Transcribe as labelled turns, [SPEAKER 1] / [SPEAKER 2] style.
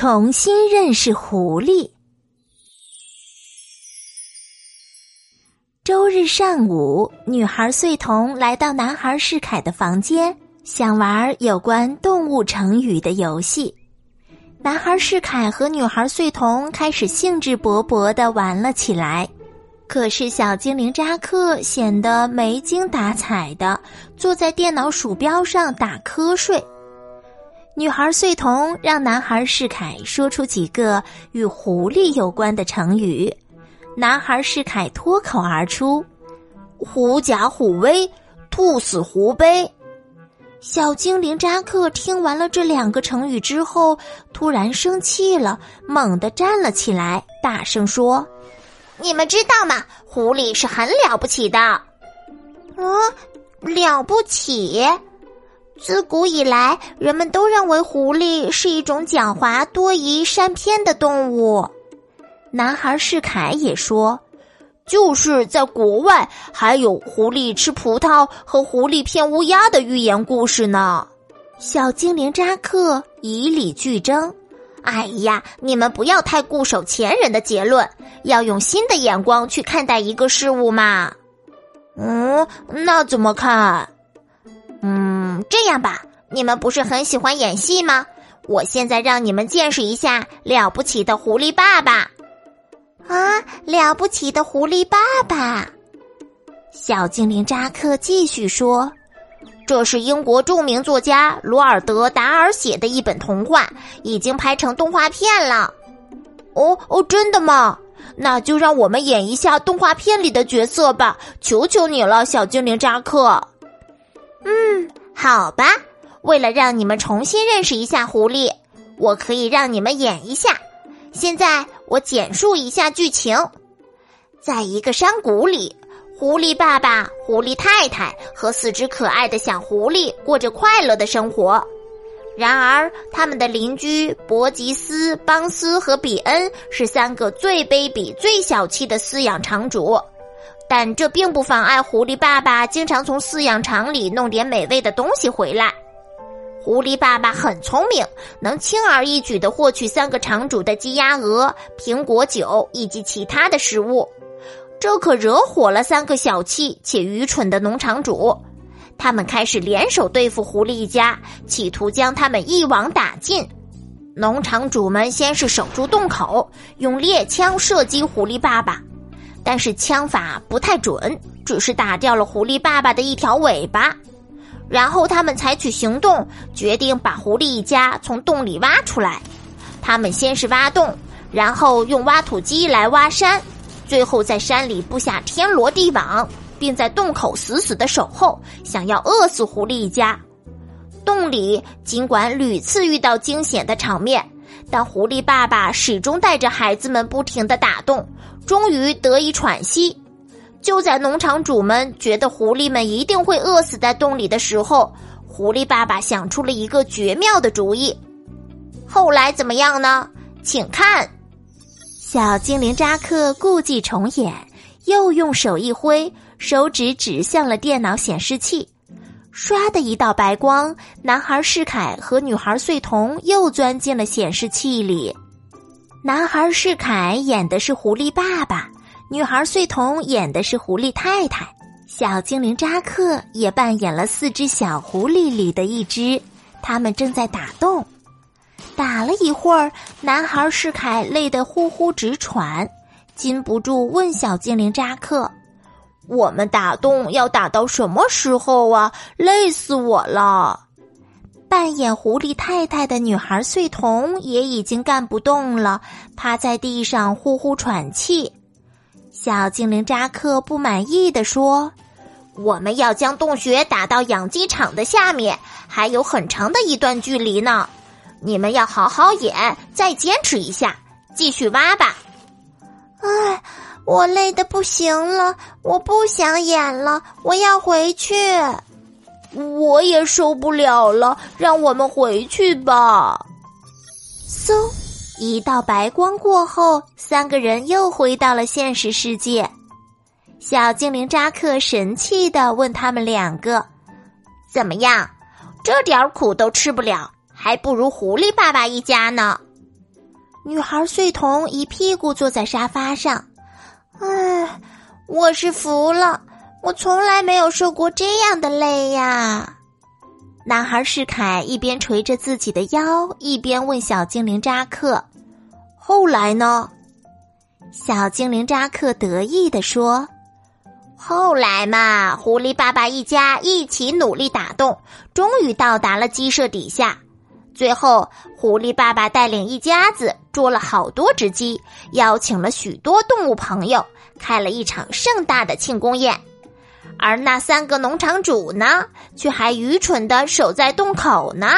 [SPEAKER 1] 重新认识狐狸。周日上午，女孩穗童来到男孩世凯的房间，想玩有关动物成语的游戏。男孩世凯和女孩穗童开始兴致勃勃的玩了起来。可是，小精灵扎克显得没精打采的坐在电脑鼠标上打瞌睡。女孩穗童让男孩世凯说出几个与狐狸有关的成语，男孩世凯脱口而出：“狐假虎威，兔死狐悲。”小精灵扎克听完了这两个成语之后，突然生气了，猛地站了起来，大声说。
[SPEAKER 2] 你们知道吗？狐狸是很了不起的。啊，
[SPEAKER 3] 了不起！自古以来，人们都认为狐狸是一种狡猾、多疑、善骗的动物。
[SPEAKER 1] 男孩世凯也说，
[SPEAKER 4] 就是在国外还有狐狸吃葡萄和狐狸骗乌鸦的寓言故事呢。
[SPEAKER 1] 小精灵扎克以理据争。
[SPEAKER 2] 哎呀，你们不要太固守前人的结论，要用新的眼光去看待一个事物嘛。
[SPEAKER 4] 嗯，那怎么看？
[SPEAKER 2] 嗯，这样吧，你们不是很喜欢演戏吗？我现在让你们见识一下了不起的狐狸爸爸。
[SPEAKER 3] 啊，了不起的狐狸爸爸！
[SPEAKER 1] 小精灵扎克继续说。
[SPEAKER 2] 这是英国著名作家罗尔德·达尔写的一本童话，已经拍成动画片了。
[SPEAKER 4] 哦哦，真的吗？那就让我们演一下动画片里的角色吧！求求你了，小精灵扎克。
[SPEAKER 2] 好吧。为了让你们重新认识一下狐狸，我可以让你们演一下。现在我简述一下剧情：在一个山谷里。狐狸爸爸、狐狸太太和四只可爱的小狐狸过着快乐的生活。然而，他们的邻居伯吉斯、邦斯和比恩是三个最卑鄙、最小气的饲养场主。但这并不妨碍狐狸爸爸经常从饲养场里弄点美味的东西回来。狐狸爸爸很聪明，能轻而易举地获取三个场主的鸡鸭鹅、苹果酒以及其他的食物。这可惹火了三个小气且愚蠢的农场主，他们开始联手对付狐狸一家，企图将他们一网打尽。农场主们先是守住洞口，用猎枪射击狐狸爸爸，但是枪法不太准，只是打掉了狐狸爸爸的一条尾巴。然后他们采取行动，决定把狐狸一家从洞里挖出来。他们先是挖洞，然后用挖土机来挖山。最后，在山里布下天罗地网，并在洞口死死的守候，想要饿死狐狸一家。洞里尽管屡次遇到惊险的场面，但狐狸爸爸始终带着孩子们不停的打洞，终于得以喘息。就在农场主们觉得狐狸们一定会饿死在洞里的时候，狐狸爸爸想出了一个绝妙的主意。后来怎么样呢？请看。
[SPEAKER 1] 小精灵扎克故伎重演，又用手一挥，手指指向了电脑显示器，唰的一道白光，男孩世凯和女孩穗童又钻进了显示器里。男孩世凯演的是狐狸爸爸，女孩穗童演的是狐狸太太，小精灵扎克也扮演了四只小狐狸里的一只，他们正在打洞。打了一会儿，男孩世凯累得呼呼直喘，禁不住问小精灵扎克：“
[SPEAKER 4] 我们打洞要打到什么时候啊？累死我了！”
[SPEAKER 1] 扮演狐狸太太的女孩穗童也已经干不动了，趴在地上呼呼喘气。小精灵扎克不满意的说：“
[SPEAKER 2] 我们要将洞穴打到养鸡场的下面，还有很长的一段距离呢。”你们要好好演，再坚持一下，继续挖吧。
[SPEAKER 3] 唉，我累得不行了，我不想演了，我要回去。
[SPEAKER 4] 我也受不了了，让我们回去吧。
[SPEAKER 1] 嗖，一道白光过后，三个人又回到了现实世界。小精灵扎克神气的问他们两个：“
[SPEAKER 2] 怎么样？这点苦都吃不了？”还不如狐狸爸爸一家呢。
[SPEAKER 1] 女孩穗童一屁股坐在沙发上。
[SPEAKER 3] 唉，我是服了，我从来没有受过这样的累呀。
[SPEAKER 1] 男孩世凯一边捶着自己的腰，一边问小精灵扎克：“后来呢？”小精灵扎克得意地说：“
[SPEAKER 2] 后来嘛，狐狸爸爸一家一起努力打洞，终于到达了鸡舍底下。最后，狐狸爸爸带领一家子捉了好多只鸡，邀请了许多动物朋友，开了一场盛大的庆功宴。”而那三个农场主呢，却还愚蠢的守在洞口呢。